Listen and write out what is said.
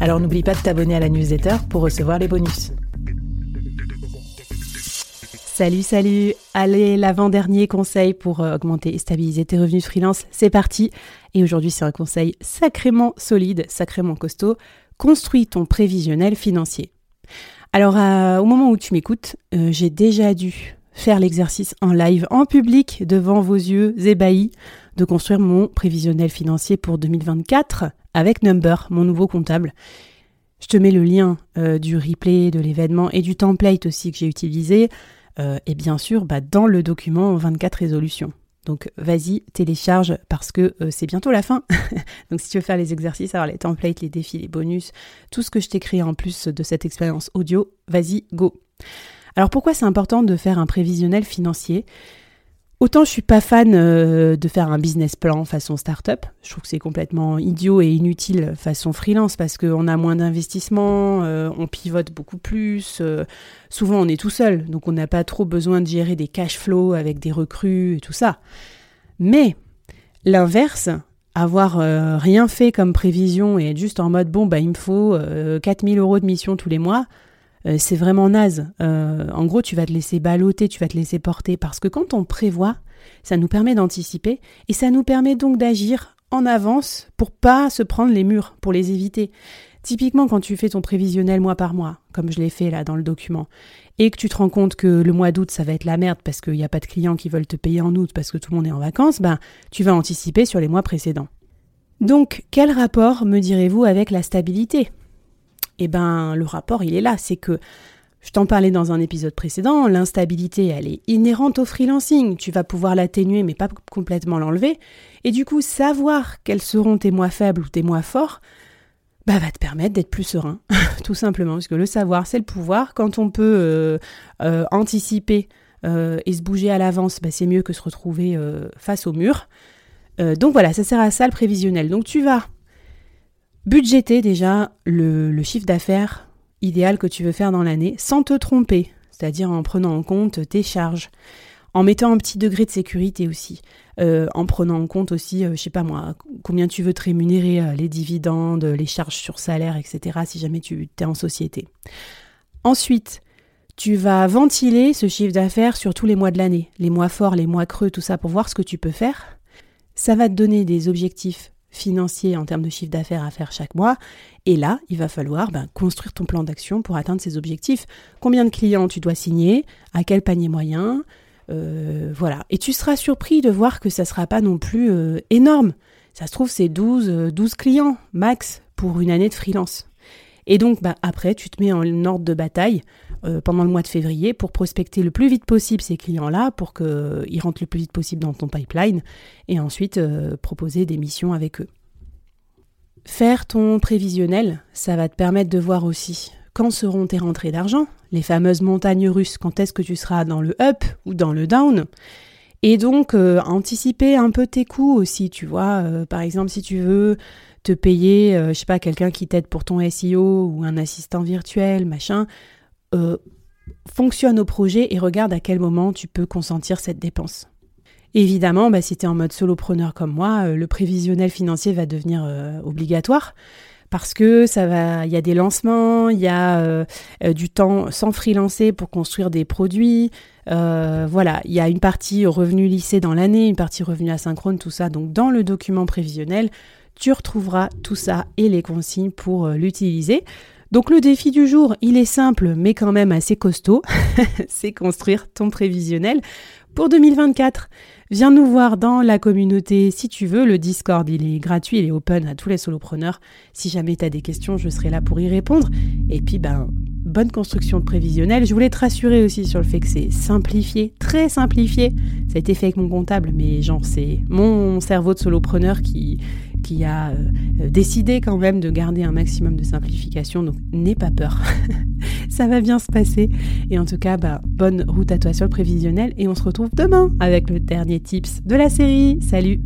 Alors n'oublie pas de t'abonner à la newsletter pour recevoir les bonus. Salut, salut Allez, l'avant-dernier conseil pour euh, augmenter et stabiliser tes revenus freelance, c'est parti Et aujourd'hui, c'est un conseil sacrément solide, sacrément costaud. Construis ton prévisionnel financier. Alors, au moment où tu m'écoutes, euh, j'ai déjà dû faire l'exercice en live, en public, devant vos yeux ébahis, de construire mon prévisionnel financier pour 2024 avec Number, mon nouveau comptable. Je te mets le lien euh, du replay de l'événement et du template aussi que j'ai utilisé euh, et bien sûr bah, dans le document 24 résolutions. Donc vas-y, télécharge parce que euh, c'est bientôt la fin. Donc si tu veux faire les exercices, avoir les templates, les défis, les bonus, tout ce que je t'ai créé en plus de cette expérience audio, vas-y, go. Alors pourquoi c'est important de faire un prévisionnel financier? Autant je suis pas fan euh, de faire un business plan façon start-up, je trouve que c'est complètement idiot et inutile façon freelance parce qu'on a moins d'investissement, euh, on pivote beaucoup plus, euh, souvent on est tout seul, donc on n'a pas trop besoin de gérer des cash flows avec des recrues et tout ça. Mais l'inverse, avoir rien fait comme prévision et être juste en mode bon bah il me faut 4000 euros de mission tous les mois, euh, c'est vraiment naze. Euh, en gros, tu vas te laisser balloter, tu vas te laisser porter, parce que quand on prévoit, ça nous permet d'anticiper et ça nous permet donc d'agir en avance pour pas se prendre les murs, pour les éviter. Typiquement, quand tu fais ton prévisionnel mois par mois, comme je l'ai fait là dans le document, et que tu te rends compte que le mois d'août, ça va être la merde parce qu'il n'y a pas de clients qui veulent te payer en août parce que tout le monde est en vacances, ben, tu vas anticiper sur les mois précédents. Donc, quel rapport me direz-vous avec la stabilité? Eh ben le rapport il est là, c'est que je t'en parlais dans un épisode précédent, l'instabilité elle est inhérente au freelancing, tu vas pouvoir l'atténuer mais pas complètement l'enlever, et du coup savoir quels seront tes mois faibles ou tes mois forts, bah, va te permettre d'être plus serein, tout simplement, parce que le savoir c'est le pouvoir, quand on peut euh, euh, anticiper euh, et se bouger à l'avance, bah, c'est mieux que se retrouver face au mur. donc voilà, ça sert à ça le prévisionnel. Donc tu vas budgéter déjà le, chiffre d'affaires idéal que tu veux faire dans l'année sans te tromper, c'est-à-dire en prenant en compte tes charges, en mettant un petit degré de sécurité aussi, euh, en prenant en compte aussi, je euh, je sais pas moi, combien tu veux te rémunérer, euh, les dividendes, les charges sur salaire, etc., si jamais tu es en société. Ensuite, tu vas ventiler ce chiffre d'affaires sur tous les mois de l'année, les mois forts, les mois creux, tout ça, pour voir ce que tu peux faire. Ça va te donner des objectifs financier en termes de chiffre d'affaires à faire chaque mois. Et là, il va falloir ben, construire ton plan d'action pour atteindre ces objectifs. Combien de clients tu dois signer À quel panier moyen euh, Voilà. Et tu seras surpris de voir que ça ne sera pas non plus euh, énorme. Ça se trouve, c'est 12, 12 euh, clients max pour une année de freelance. Et donc, bah, après, tu te mets en ordre de bataille euh, pendant le mois de février pour prospecter le plus vite possible ces clients-là, pour qu'ils rentrent le plus vite possible dans ton pipeline, et ensuite euh, proposer des missions avec eux. Faire ton prévisionnel, ça va te permettre de voir aussi quand seront tes rentrées d'argent, les fameuses montagnes russes, quand est-ce que tu seras dans le up ou dans le down. Et donc, euh, anticiper un peu tes coûts aussi, tu vois. par exemple, si tu veux te payer, euh, je sais pas, quelqu'un qui t'aide pour ton SEO ou un assistant virtuel, machin, euh, fonctionne au projet et regarde à quel moment tu peux consentir cette dépense. Évidemment, bah, si tu es en mode solopreneur comme moi, euh, le prévisionnel financier va devenir obligatoire parce que ça va, il y a des lancements, il y a du temps sans freelancer pour construire des produits. voilà, il y a une partie revenu lissé dans l'année, une partie revenu asynchrone, tout ça. Donc dans le document prévisionnel, tu retrouveras tout ça et les consignes pour euh, l'utiliser. Donc le défi du jour, il est simple mais quand même assez costaud, c'est construire ton prévisionnel pour 2024. Viens nous voir dans la communauté si tu veux. Le Discord, il est gratuit, il est open à tous les solopreneurs. Si jamais tu as des questions, je serai là pour y répondre. Et puis, ben, bonne construction de prévisionnel. Je voulais te rassurer aussi sur le fait que c'est simplifié, très simplifié. Ça a été fait avec mon comptable, mais genre, c'est mon cerveau de solopreneur qui, qui a euh, décidé quand même de garder un maximum de simplification. Donc, n'aie pas peur. Ça va bien se passer. Et en tout cas, bah, bonne route à toi sur le prévisionnel. Et on se retrouve demain avec le dernier tips de la série. Salut